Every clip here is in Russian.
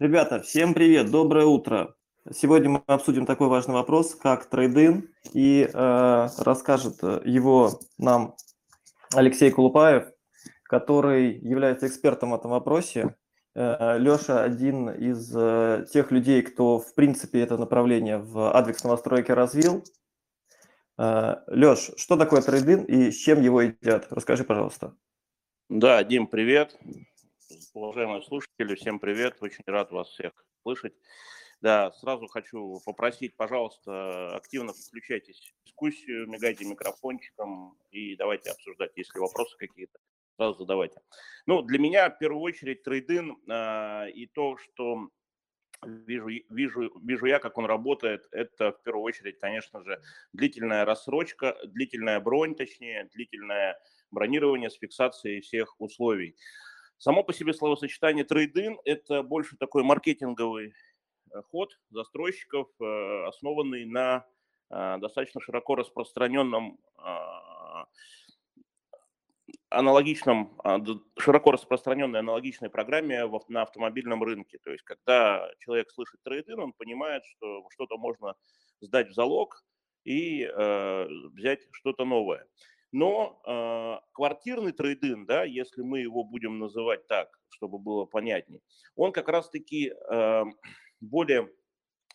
Ребята, всем привет, доброе утро. Сегодня мы обсудим такой важный вопрос, как трейдин, и э, расскажет его нам Алексей Кулупаев, который является экспертом в этом вопросе. Э, Леша один из э, тех людей, кто в принципе это направление в Advex новостройке развил. Э, Леш, что такое трейдин и с чем его едят? Расскажи, пожалуйста. Да, Дим, привет. Уважаемые слушатели, всем привет. Очень рад вас всех слышать. Да, сразу хочу попросить, пожалуйста, активно включайтесь в дискуссию, мигайте микрофончиком и давайте обсуждать, если вопросы какие-то, сразу задавайте. Ну, для меня в первую очередь трейдин э, и то, что вижу, вижу, вижу я, как он работает, это в первую очередь, конечно же, длительная рассрочка, длительная бронь, точнее, длительное бронирование с фиксацией всех условий. Само по себе словосочетание трейдин – это больше такой маркетинговый э, ход застройщиков, э, основанный на э, достаточно широко распространенном а, аналогичном, а, широко распространенной аналогичной программе на автомобильном рынке. То есть, когда человек слышит трейдин, он понимает, что что-то можно сдать в залог и э, взять что-то новое. Но э, квартирный трейдинг, да, если мы его будем называть так, чтобы было понятнее, он как раз-таки э, более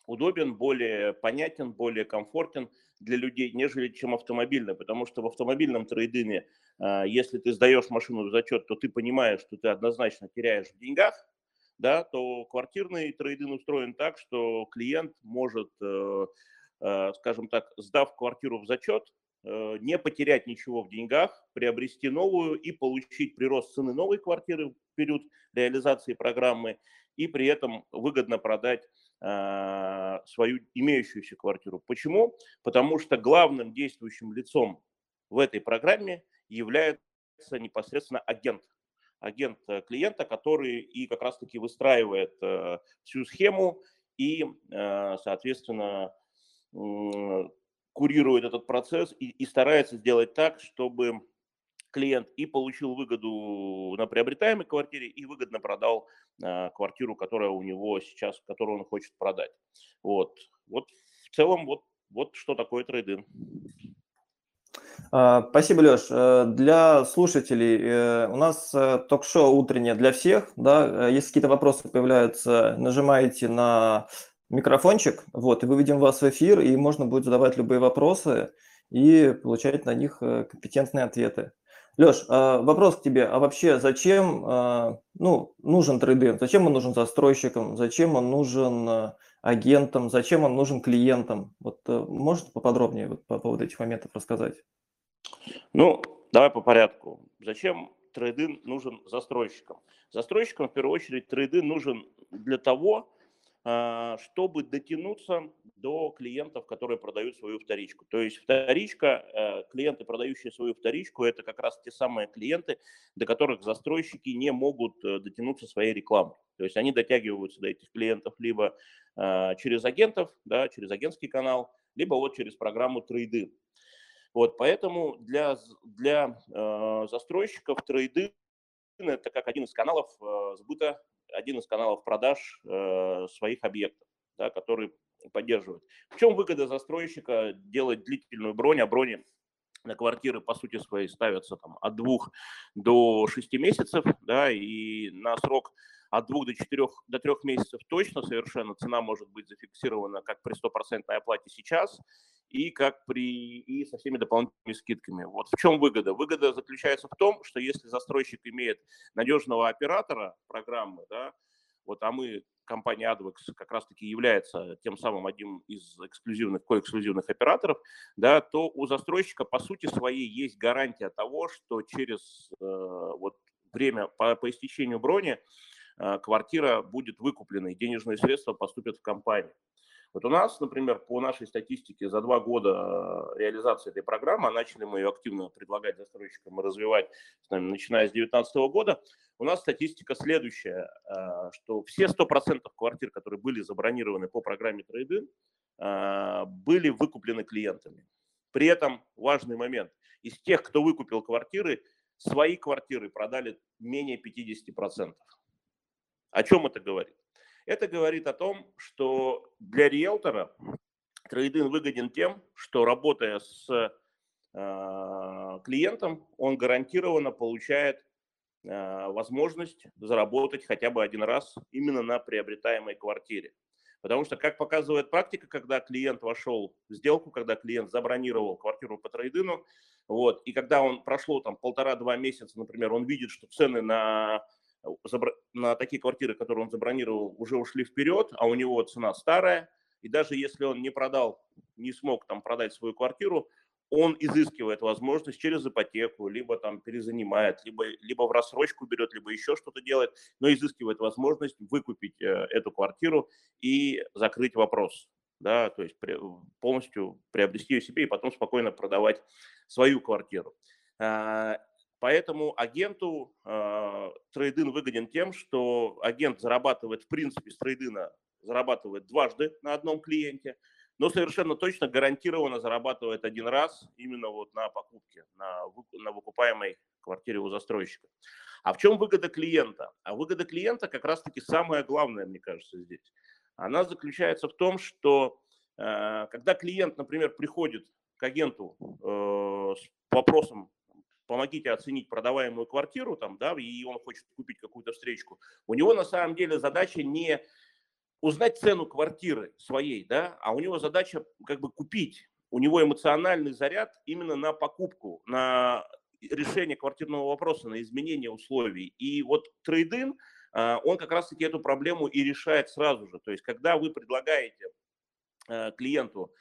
удобен, более понятен, более комфортен для людей, нежели чем автомобильный, потому что в автомобильном трейдинге, э, если ты сдаешь машину в зачет, то ты понимаешь, что ты однозначно теряешь в деньгах, да, то квартирный трейдинг устроен так, что клиент может, э, э, скажем так, сдав квартиру в зачет, не потерять ничего в деньгах, приобрести новую и получить прирост цены новой квартиры в период реализации программы и при этом выгодно продать э, свою имеющуюся квартиру. Почему? Потому что главным действующим лицом в этой программе является непосредственно агент. Агент э, клиента, который и как раз-таки выстраивает всю схему и, соответственно, курирует этот процесс и, и старается сделать так, чтобы клиент и получил выгоду на приобретаемой квартире, и выгодно продал э, квартиру, которая у него сейчас, которую он хочет продать. Вот, вот в целом вот, вот что такое трейдинг. А, спасибо, Леш. Э, для слушателей э, у нас э, ток-шоу утреннее для всех. Да? Если какие-то вопросы появляются, нажимаете на микрофончик, вот, и выведем вас в эфир, и можно будет задавать любые вопросы и получать на них э, компетентные ответы. Леш, а, вопрос к тебе. А вообще зачем а, ну, нужен трейдинг? Зачем он нужен застройщикам? Зачем он нужен э, агентам? Зачем он нужен клиентам? Вот э, может поподробнее вот по поводу этих моментов рассказать? Ну, давай по порядку. Зачем трейдинг нужен застройщикам? Застройщикам в первую очередь трейдинг нужен для того, чтобы дотянуться до клиентов, которые продают свою вторичку. То есть вторичка, э, клиенты, продающие свою вторичку, это как раз те самые клиенты, до которых застройщики не могут э, дотянуться своей рекламой. То есть они дотягиваются до этих клиентов либо а, через агентов, да, через агентский канал, либо вот через программу трейды. Вот, поэтому для, для э, застройщиков трейды это как один из каналов сбыта один из каналов продаж э, своих объектов, да, который поддерживает. В чем выгода застройщика делать длительную бронь, а брони на квартиры, по сути своей, ставятся там, от двух до шести месяцев, да, и на срок от двух до четырех, до трех месяцев точно совершенно цена может быть зафиксирована как при стопроцентной оплате сейчас и как при и со всеми дополнительными скидками. Вот в чем выгода? Выгода заключается в том, что если застройщик имеет надежного оператора программы, да, вот, а мы, компания AdVox, как раз-таки является тем самым одним из эксклюзивных, коэксклюзивных операторов, да, то у застройщика по сути своей есть гарантия того, что через э, вот, время по, по истечению брони э, квартира будет выкуплена и денежные средства поступят в компанию. Вот у нас, например, по нашей статистике за два года э, реализации этой программы, а начали мы ее активно предлагать застройщикам и развивать, начиная с 2019 года, у нас статистика следующая, э, что все 100% квартир, которые были забронированы по программе трейдинг, э, были выкуплены клиентами. При этом важный момент, из тех, кто выкупил квартиры, свои квартиры продали менее 50%. О чем это говорит? Это говорит о том, что для риэлтора трейдинг выгоден тем, что работая с э, клиентом, он гарантированно получает э, возможность заработать хотя бы один раз именно на приобретаемой квартире. Потому что, как показывает практика, когда клиент вошел в сделку, когда клиент забронировал квартиру по трейдину, вот, и когда он прошло там полтора-два месяца, например, он видит, что цены на, на такие квартиры, которые он забронировал, уже ушли вперед, а у него цена старая, и даже если он не продал, не смог там продать свою квартиру, он изыскивает возможность через ипотеку, либо там перезанимает, либо, либо в рассрочку берет, либо еще что-то делает, но изыскивает возможность выкупить э, эту квартиру и закрыть вопрос, да, то есть полностью приобрести ее себе и потом спокойно продавать свою квартиру. А, поэтому агенту э, трейдин выгоден тем, что агент зарабатывает, в принципе, с трейдина зарабатывает дважды на одном клиенте – но совершенно точно гарантированно зарабатывает один раз именно вот на покупке, на, на выкупаемой квартире у застройщика. А в чем выгода клиента? А выгода клиента как раз-таки самое главное, мне кажется, здесь. Она заключается в том, что э, когда клиент, например, приходит к агенту э, с вопросом помогите оценить продаваемую квартиру, там, да, и он хочет купить какую-то встречку, у него на самом деле задача не узнать цену квартиры своей, да, а у него задача как бы купить. У него эмоциональный заряд именно на покупку, на решение квартирного вопроса, на изменение условий. И вот трейдин, а, он как раз-таки эту проблему и решает сразу же. То есть, когда вы предлагаете а, клиенту,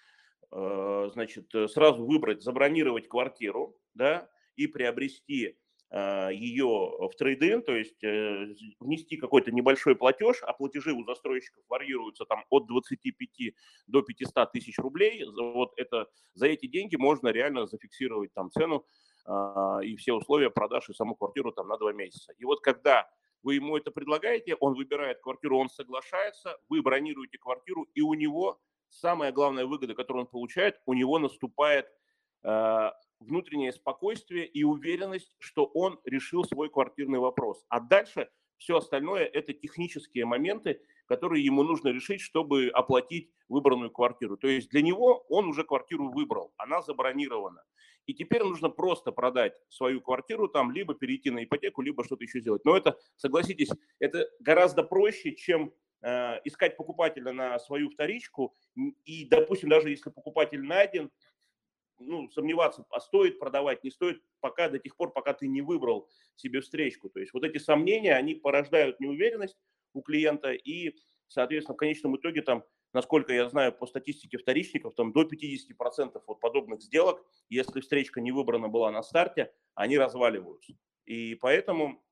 а, значит, сразу выбрать, забронировать квартиру, да, и приобрести а, ее в трейдин, то есть э, внести какой-то небольшой платеж, а платежи у застройщиков варьируются там от 25 до 500 тысяч рублей. Вот это, за эти деньги можно реально зафиксировать там цену а, и все условия продаж и саму квартиру там на два месяца. И вот когда вы ему это предлагаете, он выбирает квартиру, он соглашается, вы бронируете квартиру, и у него самая главная выгода, которую он получает, у него наступает а, внутреннее спокойствие и уверенность, что он решил свой квартирный вопрос. А дальше все остальное – это технические моменты, которые ему нужно решить, чтобы оплатить выбранную квартиру. То есть для него он уже квартиру выбрал, она забронирована. И теперь нужно просто продать свою квартиру там, либо перейти на ипотеку, либо что-то еще сделать. Но это, согласитесь, это гораздо проще, чем э, искать покупателя на свою вторичку. И, допустим, даже если покупатель найден, ну, сомневаться, а стоит продавать, не стоит, пока до тех пор, пока ты не выбрал себе встречку. То есть вот эти сомнения, они порождают неуверенность у клиента и, соответственно, в конечном итоге там, насколько я знаю по статистике вторичников, там до 50% от подобных сделок, если встречка не выбрана была на старте, они разваливаются. И поэтому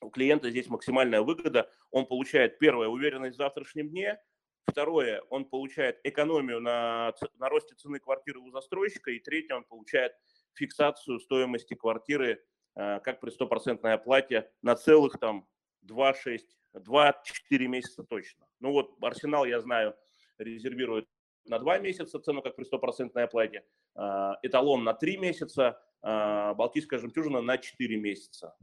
у клиента здесь максимальная выгода. Он получает, первое, уверенность в завтрашнем дне – Второе, он получает экономию на, на росте цены квартиры у застройщика. И третье, он получает фиксацию стоимости квартиры э, как при стопроцентной оплате на целых там 2-6, 2-4 месяца точно. Ну вот Арсенал, я знаю, резервирует на 2 месяца цену как при стопроцентной оплате, э, эталон на 3 месяца, э, Балтийская жемчужина на 4 месяца.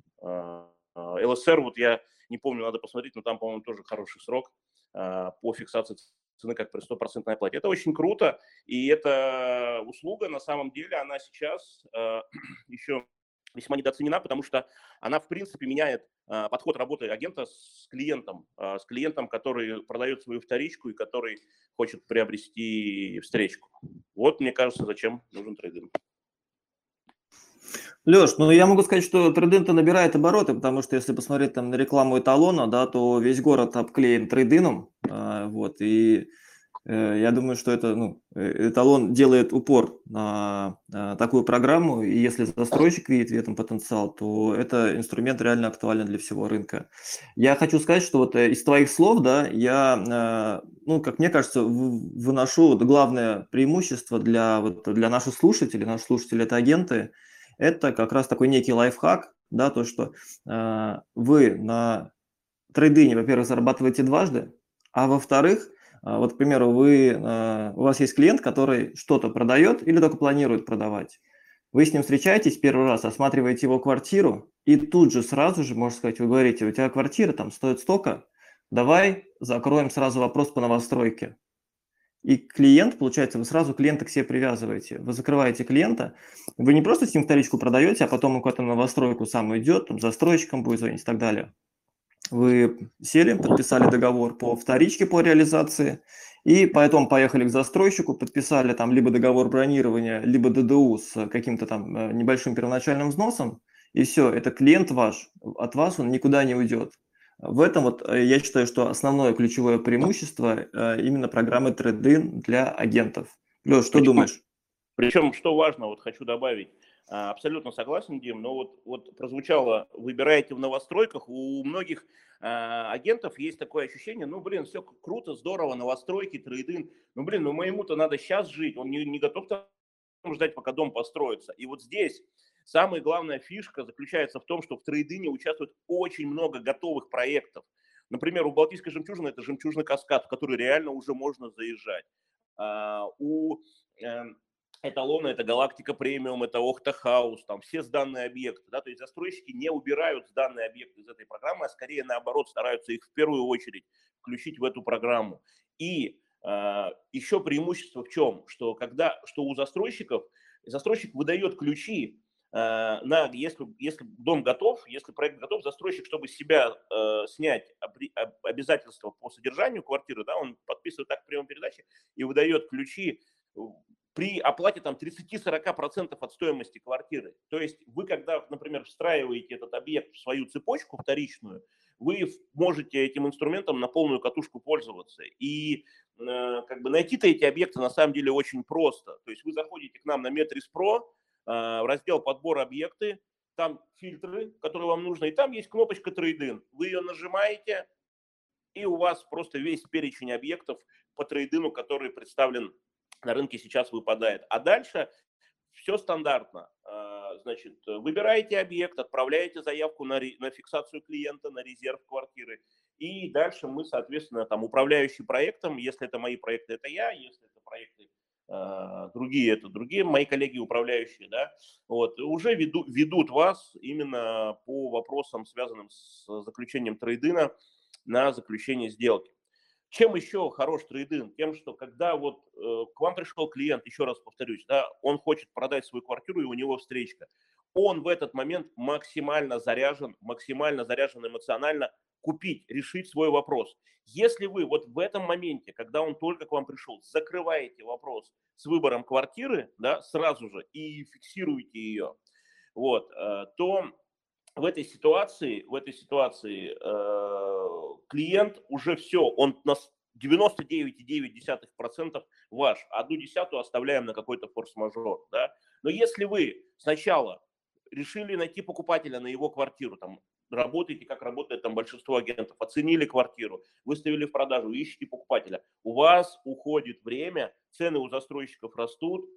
ЛСР, вот я не помню, надо посмотреть, но там, по-моему, тоже хороший срок – по фиксации цены как при стопроцентной оплате. Это очень круто, и эта услуга на самом деле, она сейчас э, еще весьма недооценена, потому что она, в принципе, меняет э, подход работы агента с клиентом, э, с клиентом, который продает свою вторичку и который хочет приобрести встречку. Вот, мне кажется, зачем нужен трейдинг. Леш, ну я могу сказать, что трейдин-то набирает обороты, потому что если посмотреть там на рекламу эталона, да, то весь город обклеен трейдином, э, вот, и э, я думаю, что это, ну, э, эталон делает упор на такую программу, и если застройщик видит в этом потенциал, то это инструмент реально актуален для всего рынка. Я хочу сказать, что вот э, из твоих слов, да, я, ну, как мне кажется, выношу вот главное преимущество для, вот, для наших слушателей, наши слушатели – это агенты – это как раз такой некий лайфхак, да, то, что э, вы на трейдине, во-первых, зарабатываете дважды, а во-вторых, э, вот, к примеру, вы, э, у вас есть клиент, который что-то продает или только планирует продавать. Вы с ним встречаетесь первый раз, осматриваете его квартиру, и тут же сразу же, можно сказать, вы говорите, у тебя квартира там стоит столько, давай закроем сразу вопрос по новостройке. И клиент, получается, вы сразу клиента к себе привязываете. Вы закрываете клиента, вы не просто с ним вторичку продаете, а потом он куда-то на новостройку сам идет, там, застройщиком будет звонить и так далее. Вы сели, подписали договор по вторичке по реализации, и поэтому поехали к застройщику, подписали там либо договор бронирования, либо ДДУ с каким-то там э, небольшим первоначальным взносом, и все, это клиент ваш, от вас он никуда не уйдет. В этом вот э, я считаю, что основное ключевое преимущество э, именно программы трейдин для агентов. Леш, что Причем, думаешь? Причем, что важно, вот хочу добавить, а, абсолютно согласен, Дим, но вот, вот прозвучало, выбираете в новостройках, у многих а, агентов есть такое ощущение, ну, блин, все круто, здорово, новостройки, трейдинг, ну, блин, ну, моему-то надо сейчас жить, он не, не готов там ждать, пока дом построится. И вот здесь Самая главная фишка заключается в том, что в трейдине участвует очень много готовых проектов. Например, у Балтийской жемчужины это жемчужный каскад, в который реально уже можно заезжать. А, у эм, эталона это галактика премиум, это Охта Хаус, там все сданные объекты. Да? То есть застройщики не убирают сданные объекты из этой программы, а скорее наоборот стараются их в первую очередь включить в эту программу. И э, еще преимущество в чем? Что, когда, что у застройщиков застройщик выдает ключи на, если, если дом готов, если проект готов, застройщик, чтобы себя э, снять обри, обязательства по содержанию квартиры, да, он подписывает так прием передачи и выдает ключи э, при оплате там 30-40% от стоимости квартиры. То есть вы, когда, например, встраиваете этот объект в свою цепочку вторичную, вы можете этим инструментом на полную катушку пользоваться. И э, как бы найти-то эти объекты на самом деле очень просто. То есть вы заходите к нам на а, в раздел подбор объекты, там фильтры, которые вам нужны, и там есть кнопочка трейдин. Вы ее нажимаете, и у вас просто весь перечень объектов по трейдину, который представлен на рынке сейчас выпадает. А дальше все стандартно. А, значит, выбираете объект, отправляете заявку на, на фиксацию клиента, на резерв квартиры. И дальше мы, соответственно, там управляющий проектом, если это мои проекты, это я, если это проекты а, другие это другие мои коллеги управляющие, да, вот, уже веду, ведут вас именно по вопросам, связанным с заключением трейдина на заключение сделки. Чем еще хорош трейдинг? Тем, что когда вот э, к вам пришел клиент, еще раз повторюсь, да, он хочет продать свою квартиру, и у него встречка. Он в этот момент максимально заряжен, максимально заряжен эмоционально купить, решить свой вопрос. Если вы вот в этом моменте, когда он только к вам пришел, закрываете вопрос с выбором квартиры, да, сразу же и фиксируете ее, вот, э, то в этой ситуации, в этой ситуации э, клиент уже все, он на 99,9% ваш, одну десятую оставляем на какой-то форс-мажор, да. Но если вы сначала решили найти покупателя на его квартиру, там, работаете, как работает там большинство агентов, оценили квартиру, выставили в продажу, ищете покупателя. У вас уходит время, цены у застройщиков растут,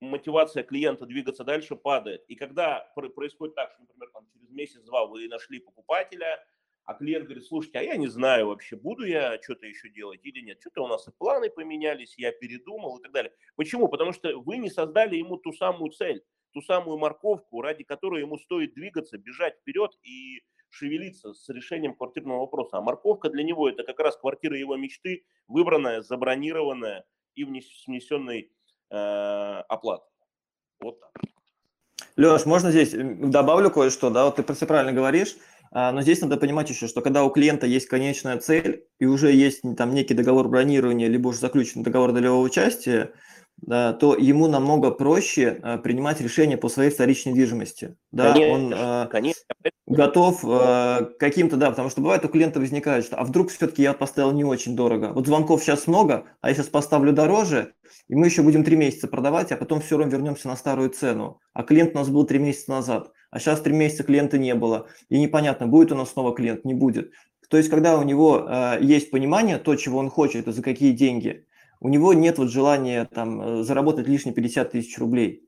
мотивация клиента двигаться дальше падает. И когда происходит так, что, например, там, через месяц-два вы нашли покупателя, а клиент говорит, слушайте, а я не знаю вообще, буду я что-то еще делать или нет. Что-то у нас и планы поменялись, я передумал и так далее. Почему? Потому что вы не создали ему ту самую цель, ту самую морковку, ради которой ему стоит двигаться, бежать вперед и шевелиться с решением квартирного вопроса. А морковка для него это как раз квартира его мечты, выбранная, забронированная и внесенной э, оплатой. Вот так. Леш, можно здесь добавлю кое-что, да, вот ты все правильно говоришь, а, но здесь надо понимать еще, что когда у клиента есть конечная цель и уже есть там некий договор бронирования, либо уже заключен договор долевого участия, да, то ему намного проще а, принимать решения по своей вторичной недвижимости. Да, конечно, он а, конечно. готов а, каким-то, да, потому что бывает у клиента возникает, что а вдруг все-таки я поставил не очень дорого. Вот звонков сейчас много, а я сейчас поставлю дороже, и мы еще будем три месяца продавать, а потом все равно вернемся на старую цену. А клиент у нас был три месяца назад, а сейчас три месяца клиента не было. И непонятно, будет у нас снова клиент, не будет. То есть, когда у него э, есть понимание, то, чего он хочет и за какие деньги, у него нет вот желания там э, заработать лишние 50 тысяч рублей.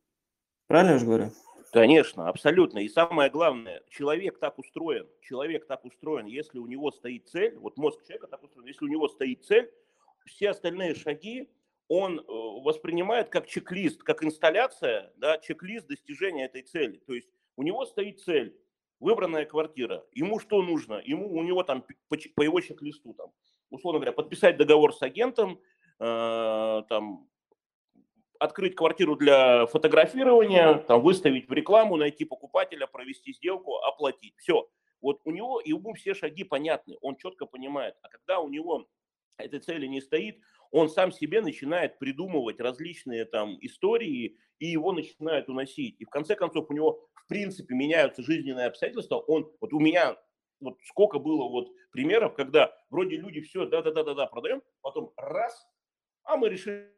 Правильно я же говорю? Конечно, абсолютно. И самое главное, человек так устроен, человек так устроен, если у него стоит цель, вот мозг человека так устроен, если у него стоит цель, все остальные шаги он э, воспринимает как чек-лист, как инсталляция, да, чек-лист достижения этой цели. То есть у него стоит цель выбранная квартира. Ему что нужно? Ему, у него там по, по его чек-листу, там, условно говоря, подписать договор с агентом, э, там, открыть квартиру для фотографирования, там, выставить в рекламу, найти покупателя, провести сделку, оплатить. Все. Вот у него, и ему все шаги понятны, он четко понимает. А когда у него этой цели не стоит, он сам себе начинает придумывать различные там истории, и его начинают уносить. И в конце концов у него в принципе меняются жизненные обстоятельства. Он, вот у меня вот сколько было вот примеров, когда вроде люди все, да-да-да-да-да, продаем, потом раз, а мы решили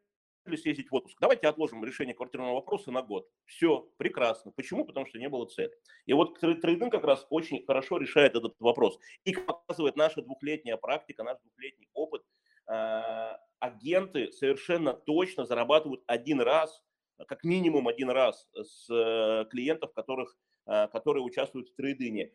съездить в отпуск. Давайте отложим решение квартирного вопроса на год. Все, прекрасно. Почему? Потому что не было цели. И вот трейдинг как раз очень хорошо решает этот вопрос. И показывает наша двухлетняя практика, наш двухлетний опыт, э, агенты совершенно точно зарабатывают один раз, как минимум один раз с э, клиентов, которых, э, которые участвуют в трейдинге.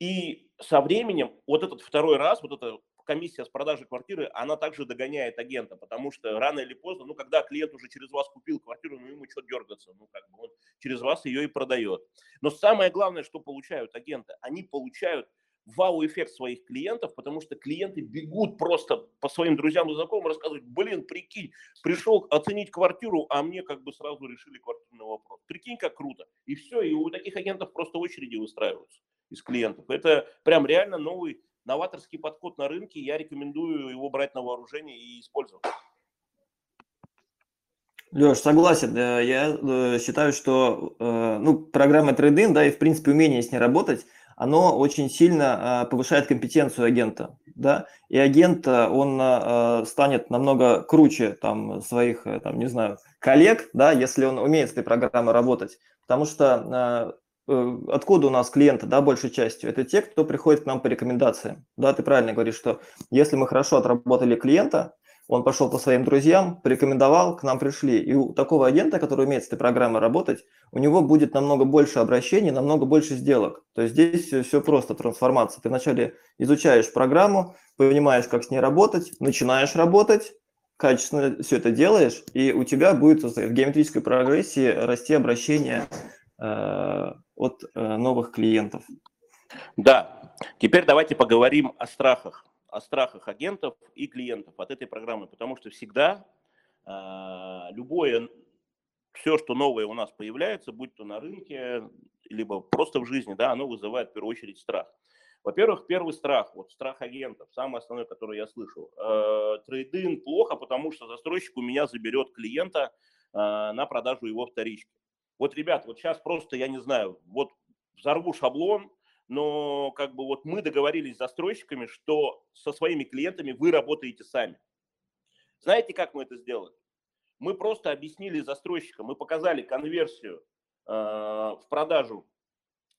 И со временем вот этот второй раз, вот эта комиссия с продажи квартиры, она также догоняет агента, потому что рано или поздно, ну, когда клиент уже через вас купил квартиру, ну, ему что дергаться, ну, как бы он через вас ее и продает. Но самое главное, что получают агенты, они получают вау-эффект своих клиентов, потому что клиенты бегут просто по своим друзьям и знакомым рассказывать, блин, прикинь, пришел оценить квартиру, а мне как бы сразу решили квартирный вопрос. Прикинь, как круто. И все, и у таких агентов просто очереди выстраиваются из клиентов. Это прям реально новый новаторский подход на рынке. Я рекомендую его брать на вооружение и использовать. Леш, согласен. Я э, считаю, что э, ну, программа трейдинг, да, и в принципе умение с ней работать, оно очень сильно повышает компетенцию агента, да, и агент, он станет намного круче там своих, э, там, не знаю, коллег, да, если он умеет с этой программой работать, потому что э, откуда у нас клиенты, да, большей частью, это те, кто приходит к нам по рекомендациям, да, ты правильно говоришь, что если мы хорошо отработали клиента, он пошел по своим друзьям, порекомендовал, к нам пришли. И у такого агента, который умеет с этой программой работать, у него будет намного больше обращений, намного больше сделок. То есть здесь все просто, трансформация. Ты вначале изучаешь программу, понимаешь, как с ней работать, начинаешь работать, качественно все это делаешь, и у тебя будет в геометрической прогрессии расти обращение э, от э, новых клиентов. Да, теперь давайте поговорим о страхах о страхах агентов и клиентов от этой программы, потому что всегда э, любое, все, что новое у нас появляется, будь то на рынке, либо просто в жизни, да, оно вызывает в первую очередь страх. Во-первых, первый страх, вот страх агентов, самый основной, который я слышу. Э, трейдинг плохо, потому что застройщик у меня заберет клиента на продажу его вторички. Вот, ребят, вот сейчас просто, я не знаю, вот взорву шаблон, но как бы вот мы договорились с застройщиками, что со своими клиентами вы работаете сами. Знаете, как мы это сделали? Мы просто объяснили застройщикам, мы показали конверсию э, в продажу,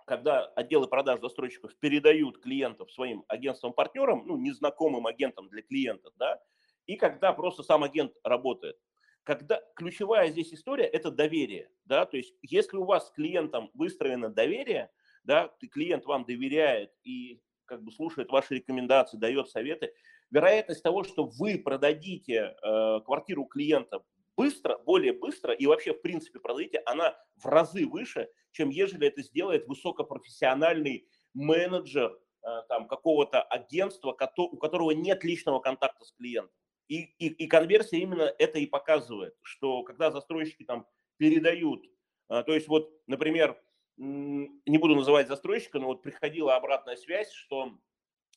когда отделы продаж застройщиков передают клиентов своим агентствам-партнерам, ну, незнакомым агентам для клиентов, да, и когда просто сам агент работает. Когда ключевая здесь история – это доверие, да, то есть если у вас с клиентом выстроено доверие – да, клиент вам доверяет и как бы слушает ваши рекомендации, дает советы, вероятность того, что вы продадите э, квартиру клиента быстро, более быстро и вообще в принципе продадите, она в разы выше, чем ежели это сделает высокопрофессиональный менеджер э, там какого-то агентства, у которого нет личного контакта с клиентом. И, и, и конверсия именно это и показывает, что когда застройщики там передают, э, то есть вот, например, не буду называть застройщика, но вот приходила обратная связь, что,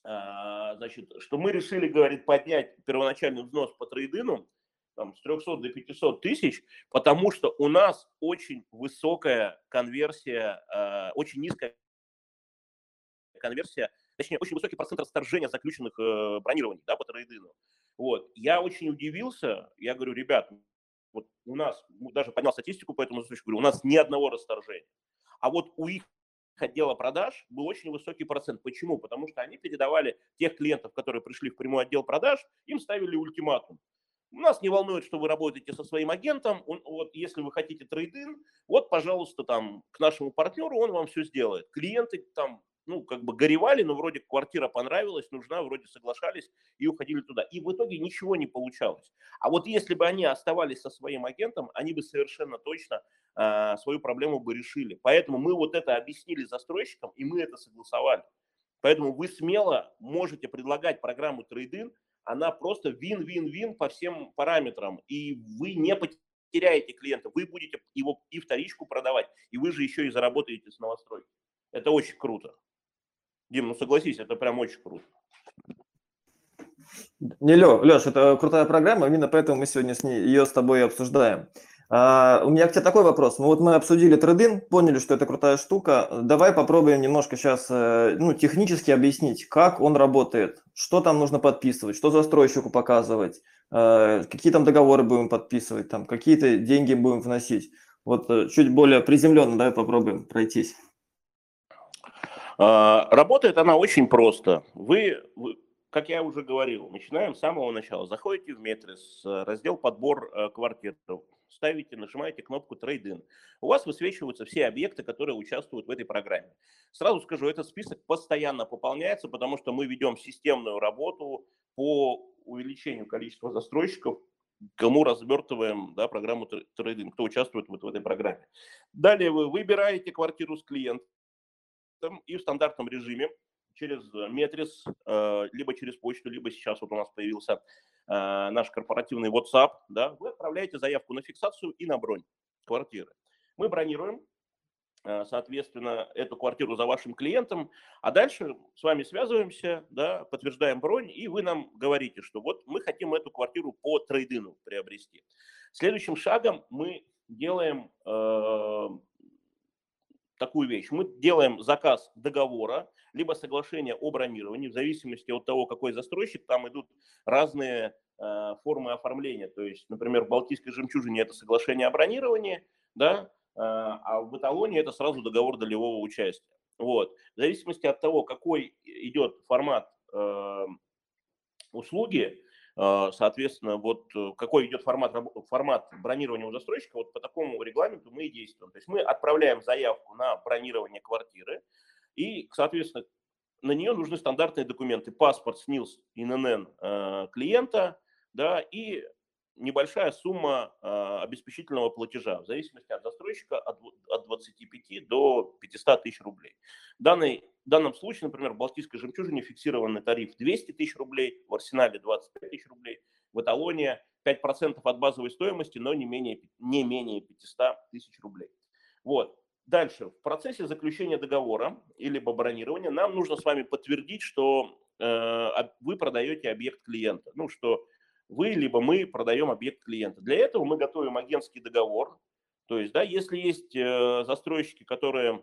а, значит, что мы решили, говорит, поднять первоначальный взнос по трейдину там, с 300 до 500 тысяч, потому что у нас очень высокая конверсия, а, очень низкая конверсия, точнее, очень высокий процент расторжения заключенных э, бронирований да, по трейдину. Вот. Я очень удивился, я говорю, ребят, вот у нас, даже поднял статистику по этому случаю, говорю, у нас ни одного расторжения. А вот у их отдела продаж был очень высокий процент. Почему? Потому что они передавали тех клиентов, которые пришли в прямой отдел продаж, им ставили ультиматум. Нас не волнует, что вы работаете со своим агентом. Он, вот, если вы хотите трейдинг, вот, пожалуйста, там, к нашему партнеру, он вам все сделает. Клиенты там ну, как бы горевали, но вроде квартира понравилась, нужна, вроде соглашались и уходили туда. И в итоге ничего не получалось. А вот если бы они оставались со своим агентом, они бы совершенно точно э, свою проблему бы решили. Поэтому мы вот это объяснили застройщикам, и мы это согласовали. Поэтому вы смело можете предлагать программу трейдин, она просто вин-вин-вин по всем параметрам, и вы не потеряете клиента, вы будете его и вторичку продавать, и вы же еще и заработаете с новостройки. Это очень круто. Дим, ну согласись, это прям очень круто. Не, Лё, Леш, это крутая программа, именно поэтому мы сегодня с ней, ее с тобой обсуждаем. А, у меня к тебе такой вопрос. Ну вот мы обсудили трейдин, поняли, что это крутая штука. Давай попробуем немножко сейчас э, ну, технически объяснить, как он работает, что там нужно подписывать, что застройщику показывать, э, какие там договоры будем подписывать, там какие-то деньги будем вносить. Вот э, чуть более приземленно давай попробуем пройтись. А, работает она очень просто. Вы, как я уже говорил, начинаем с самого начала. Заходите в Метрис, раздел подбор квартир, ставите, нажимаете кнопку Trade-in. У вас высвечиваются все объекты, которые участвуют в этой программе. Сразу скажу, этот список постоянно пополняется, потому что мы ведем системную работу по увеличению количества застройщиков, кому развертываем да, программу трейдинг, кто участвует вот в этой программе. Далее вы выбираете квартиру с клиентом и в стандартном режиме через Метрис, э, либо через почту, либо сейчас вот у нас появился э, наш корпоративный WhatsApp, да, вы отправляете заявку на фиксацию и на бронь квартиры. Мы бронируем, э, соответственно, эту квартиру за вашим клиентом, а дальше с вами связываемся, да, подтверждаем бронь, и вы нам говорите, что вот мы хотим эту квартиру по трейдину приобрести. Следующим шагом мы делаем такую вещь. Мы делаем заказ договора, либо соглашение о бронировании, в зависимости от того, какой застройщик, там идут разные э, формы оформления. То есть, например, в Балтийской жемчужине это соглашение о бронировании, да, э, а в эталоне это сразу договор долевого участия. Вот. В зависимости от того, какой идет формат э, услуги, соответственно, вот э, какой идет формат, формат бронирования у застройщика, вот по такому регламенту мы и действуем. То есть мы отправляем заявку на бронирование квартиры, и, соответственно, на нее нужны стандартные документы, паспорт, СНИЛС, ИНН э, клиента, да, и небольшая сумма э, обеспечительного платежа, в зависимости от застройщика от, от 25 до 500 тысяч рублей. В, данной, в данном случае, например, в Балтийской жемчужине фиксированный тариф 200 тысяч рублей, в Арсенале 25 тысяч рублей, в Эталоне 5% от базовой стоимости, но не менее, не менее 500 тысяч рублей. Вот. Дальше, в процессе заключения договора или бронирования нам нужно с вами подтвердить, что э, вы продаете объект клиента. Ну, что вы либо мы продаем объект клиента. Для этого мы готовим агентский договор. То есть, да, если есть э, застройщики, которые,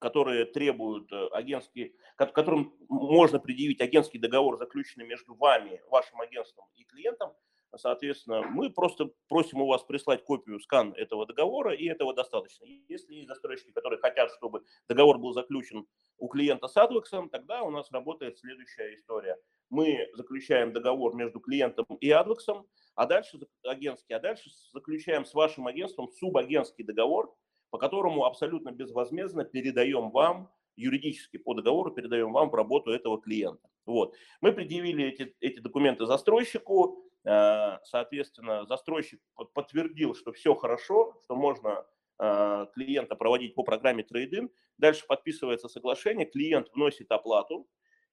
которые требуют э, агентский, которым можно предъявить агентский договор, заключенный между вами, вашим агентством и клиентом, Соответственно, мы просто просим у вас прислать копию, скан этого договора, и этого достаточно. Если есть застройщики, которые хотят, чтобы договор был заключен у клиента с Advex, тогда у нас работает следующая история. Мы заключаем договор между клиентом и Advex, а дальше агентский, а дальше заключаем с вашим агентством субагентский договор, по которому абсолютно безвозмездно передаем вам юридически по договору передаем вам в работу этого клиента. Вот. Мы предъявили эти, эти документы застройщику, соответственно, застройщик подтвердил, что все хорошо, что можно э, клиента проводить по программе трейдинг. Дальше подписывается соглашение, клиент вносит оплату,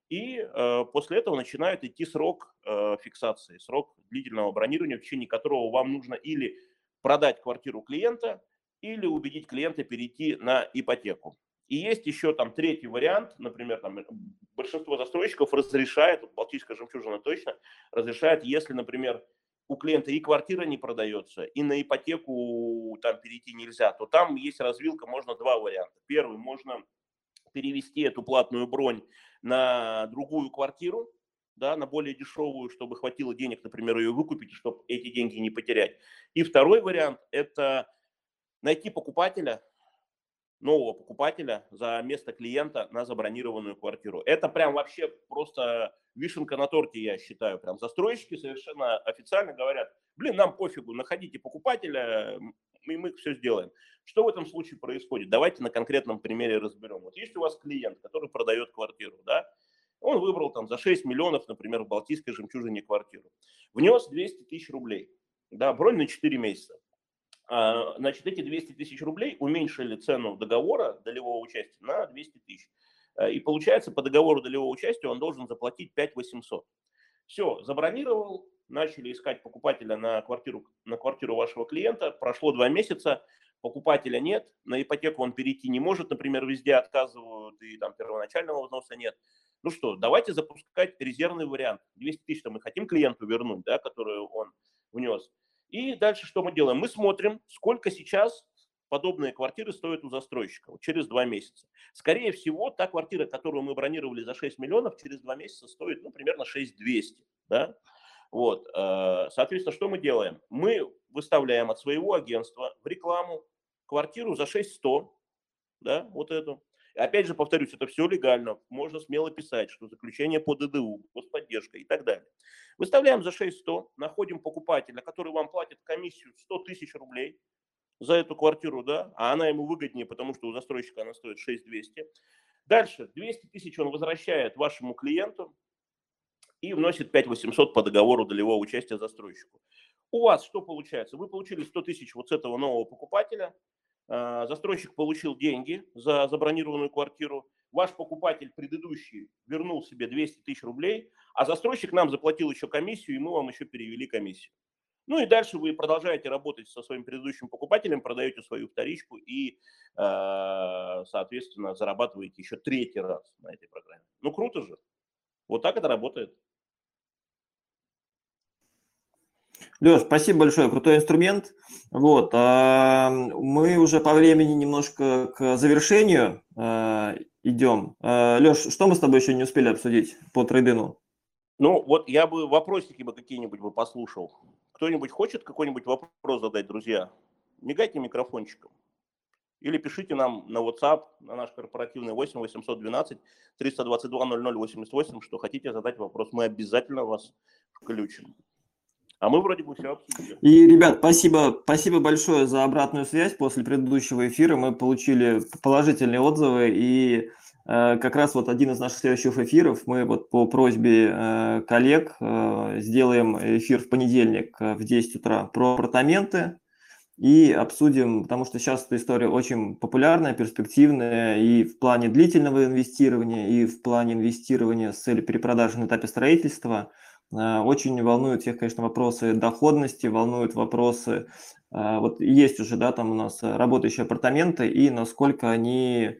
и э, после этого начинает идти срок фиксации, срок длительного бронирования, в течение которого вам нужно или продать квартиру клиента, или убедить клиента перейти на ипотеку. И есть еще там третий вариант, например, там большинство застройщиков разрешает, Балтийская жемчужина точно, разрешает, если, например, у клиента и квартира не продается, и на ипотеку там перейти нельзя, то там есть развилка, можно два варианта. Первый, можно перевести эту платную бронь на другую квартиру, да, на более дешевую, чтобы хватило денег, например, ее выкупить, чтобы эти деньги не потерять. И второй вариант – это найти покупателя, нового покупателя за место клиента на забронированную квартиру. Это прям вообще просто вишенка на торте, я считаю. Прям застройщики совершенно официально говорят, блин, нам пофигу, находите покупателя, и мы все сделаем. Что в этом случае происходит? Давайте на конкретном примере разберем. Вот есть у вас клиент, который продает квартиру, да, он выбрал там за 6 миллионов, например, в Балтийской жемчужине квартиру. Внес 200 тысяч рублей, да, бронь на 4 месяца. А, значит, эти 200 тысяч рублей уменьшили цену договора долевого участия на 200 тысяч. Э, и получается, по договору долевого участия он должен заплатить 5 800. Все, забронировал, начали искать покупателя на квартиру, на квартиру вашего клиента. Прошло два месяца, покупателя нет, на ипотеку он перейти не может, например, везде отказывают, и там первоначального взноса нет. Ну что, давайте запускать резервный вариант. 200 тысяч мы хотим клиенту вернуть, да, которую он внес. И дальше что мы делаем? Мы смотрим, сколько сейчас подобные квартиры стоят у застройщика вот через два месяца. Скорее всего, та квартира, которую мы бронировали за 6 миллионов, через два месяца стоит ну, примерно 6200. Да? Вот. Э, соответственно, что мы делаем? Мы выставляем от своего агентства в рекламу квартиру за 6100, да, вот эту. Опять же, повторюсь, это все легально. Можно смело писать, что заключение по ДДУ, господдержка и так далее. Выставляем за 6100, находим покупателя, который вам платит комиссию 100 тысяч рублей за эту квартиру, да, а она ему выгоднее, потому что у застройщика она стоит 6200. Дальше 200 тысяч он возвращает вашему клиенту и вносит 5800 по договору долевого участия застройщику. У вас что получается? Вы получили 100 тысяч вот с этого нового покупателя, застройщик получил деньги за забронированную квартиру, ваш покупатель предыдущий вернул себе 200 тысяч рублей, а застройщик нам заплатил еще комиссию, и мы вам еще перевели комиссию. Ну и дальше вы продолжаете работать со своим предыдущим покупателем, продаете свою вторичку и, а, соответственно, зарабатываете еще третий раз на этой программе. Ну круто же. Вот так это работает. Леш, спасибо большое, крутой инструмент. Вот, а, мы уже по времени немножко к завершению а, идем. А, Леш, что мы с тобой еще не успели обсудить по трейдину? Ну, вот я бы вопросики бы какие-нибудь бы послушал. Кто-нибудь хочет какой-нибудь вопрос задать, друзья? Мигайте микрофончиком. Или пишите нам на WhatsApp, на наш корпоративный 8 812 322 0088, что хотите задать вопрос. Мы обязательно вас включим. А мы вроде бы все обсудили. И, ребят, спасибо, спасибо большое за обратную связь. После предыдущего эфира мы получили положительные отзывы. И э, как раз вот один из наших следующих эфиров мы вот по просьбе э, коллег э, сделаем эфир в понедельник в 10 утра про апартаменты. И обсудим, потому что сейчас эта история очень популярная, перспективная и в плане длительного инвестирования, и в плане инвестирования с целью перепродажи на этапе строительства – очень волнуют всех, конечно, вопросы доходности, волнуют вопросы, э, вот есть уже, да, там у нас работающие апартаменты, и насколько они,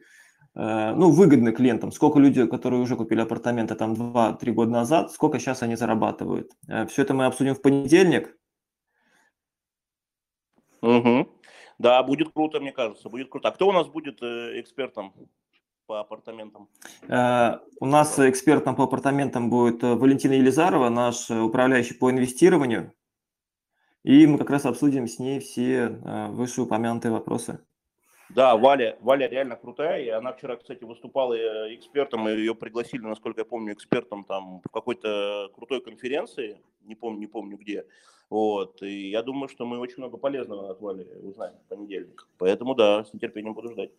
э, ну, выгодны клиентам, сколько люди, которые уже купили апартаменты там 2-3 года назад, сколько сейчас они зарабатывают. Все это мы обсудим в понедельник. Угу. Да, будет круто, мне кажется, будет круто. А кто у нас будет экспертом? По апартаментам? Э, у нас экспертом по апартаментам будет э, Валентина Елизарова, наш э, управляющий по инвестированию. И мы как раз обсудим с ней все вышеупомянутые вопросы. Да, Валя, Валя реально крутая, и она вчера, кстати, выступала экспертом, и ее пригласили, насколько я помню, экспертом там в какой-то крутой конференции, не помню, не помню где. Вот, и я думаю, что мы очень много полезного от Вали узнаем в понедельник. Поэтому да, с нетерпением буду ждать.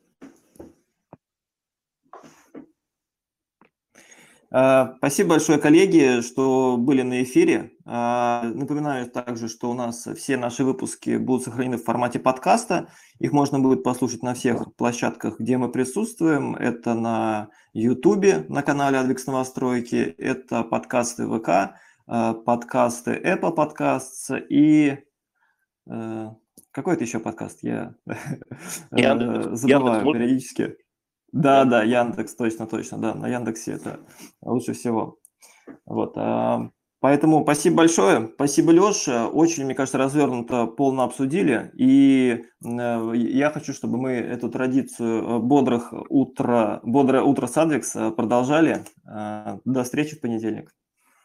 Спасибо большое, коллеги, что были на эфире. А, напоминаю также, что у нас все наши выпуски будут сохранены в формате подкаста. Их можно будет послушать на всех площадках, где мы присутствуем. Это на YouTube, на канале Адвикс Новостройки, это подкасты ВК, а, подкасты Apple Podcasts и... Э, какой это еще подкаст? Я забываю периодически. Да, да, Яндекс, точно, точно, да, на Яндексе это лучше всего. Вот, а, поэтому спасибо большое, спасибо, Леша, очень, мне кажется, развернуто, полно обсудили, и э, я хочу, чтобы мы эту традицию э, бодрых утра, бодрое утро с Адвекс э, продолжали. До встречи в понедельник.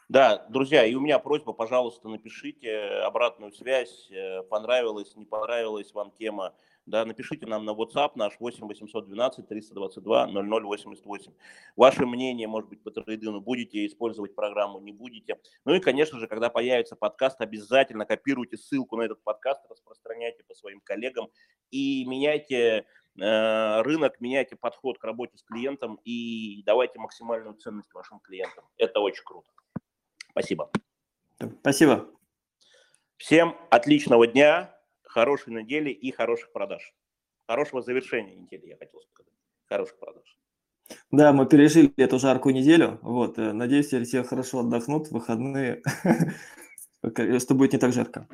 Да, друзья, и у меня просьба, пожалуйста, напишите обратную связь, понравилась, не понравилась вам тема, да, напишите нам на WhatsApp наш 8 812 322 0088. Ваше мнение, может быть, по трейдину, будете использовать программу, не будете. Ну и, конечно же, когда появится подкаст, обязательно копируйте ссылку на этот подкаст, распространяйте по своим коллегам и меняйте э, рынок, меняйте подход к работе с клиентом и давайте максимальную ценность вашим клиентам. Это очень круто. Спасибо. Спасибо. Всем отличного дня хорошей недели и хороших продаж. Хорошего завершения недели, я хотел сказать. Хороших продаж. Да, мы пережили эту жаркую неделю. Вот, э, надеюсь, все хорошо отдохнут в выходные, что будет не так жарко.